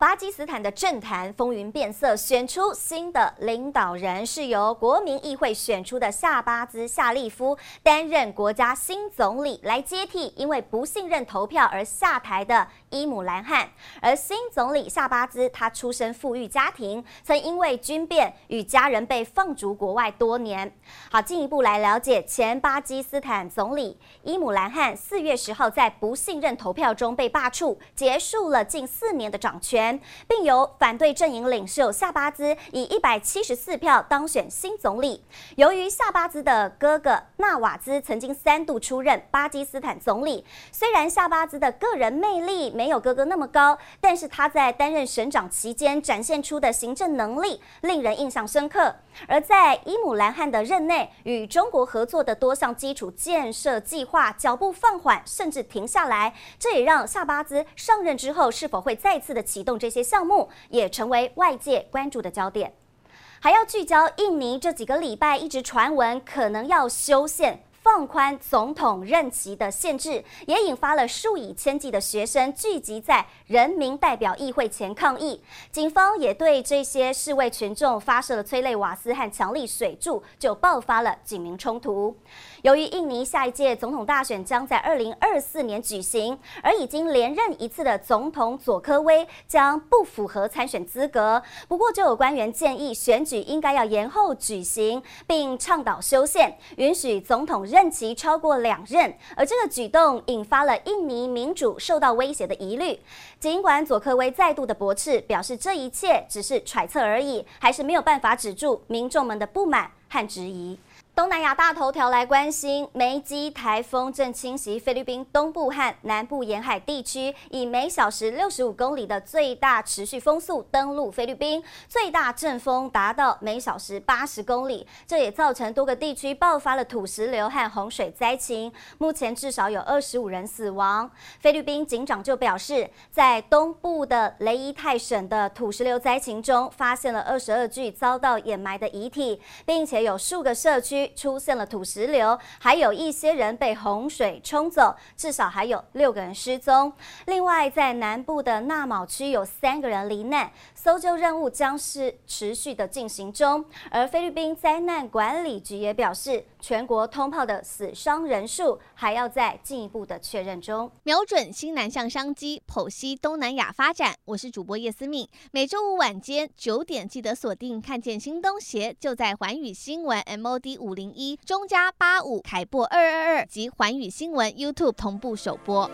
巴基斯坦的政坛风云变色，选出新的领导人，是由国民议会选出的夏巴兹夏利夫担任国家新总理，来接替因为不信任投票而下台的伊姆兰汗。而新总理夏巴兹，他出身富裕家庭，曾因为军变与家人被放逐国外多年。好，进一步来了解前巴基斯坦总理伊姆兰汗，四月十号在不信任投票中被罢黜，结束了近四年的掌权。并由反对阵营领袖夏巴兹以一百七十四票当选新总理。由于夏巴兹的哥哥纳瓦兹曾经三度出任巴基斯坦总理，虽然夏巴兹的个人魅力没有哥哥那么高，但是他在担任省长期间展现出的行政能力令人印象深刻。而在伊姆兰汗的任内，与中国合作的多项基础建设计划脚步放缓，甚至停下来，这也让夏巴兹上任之后是否会再次的启动这些项目，也成为外界关注的焦点。还要聚焦印尼这几个礼拜一直传闻可能要修宪。放宽总统任期的限制，也引发了数以千计的学生聚集在人民代表议会前抗议。警方也对这些示威群众发射了催泪瓦斯和强力水柱，就爆发了警民冲突。由于印尼下一届总统大选将在二零二四年举行，而已经连任一次的总统佐科威将不符合参选资格。不过，就有官员建议选举应该要延后举行，并倡导修宪，允许总统任。期超过两任，而这个举动引发了印尼民主受到威胁的疑虑。尽管佐科威再度的驳斥，表示这一切只是揣测而已，还是没有办法止住民众们的不满和质疑。东南亚大头条来关心，梅基台风正侵袭菲律宾东部和南部沿海地区，以每小时六十五公里的最大持续风速登陆菲律宾，最大阵风达到每小时八十公里，这也造成多个地区爆发了土石流和洪水灾情，目前至少有二十五人死亡。菲律宾警长就表示，在东部的雷伊泰省的土石流灾情中，发现了二十二具遭到掩埋的遗体，并且有数个社区。出现了土石流，还有一些人被洪水冲走，至少还有六个人失踪。另外，在南部的纳卯区有三个人罹难，搜救任务将是持续的进行中。而菲律宾灾难管理局也表示，全国通炮的死伤人数还要在进一步的确认中。瞄准新南向商机，剖析东南亚发展。我是主播叶思敏，每周五晚间九点记得锁定，看见新东协就在环宇新闻 MOD 五零一中加八五凯播二二二及环宇新闻 YouTube 同步首播。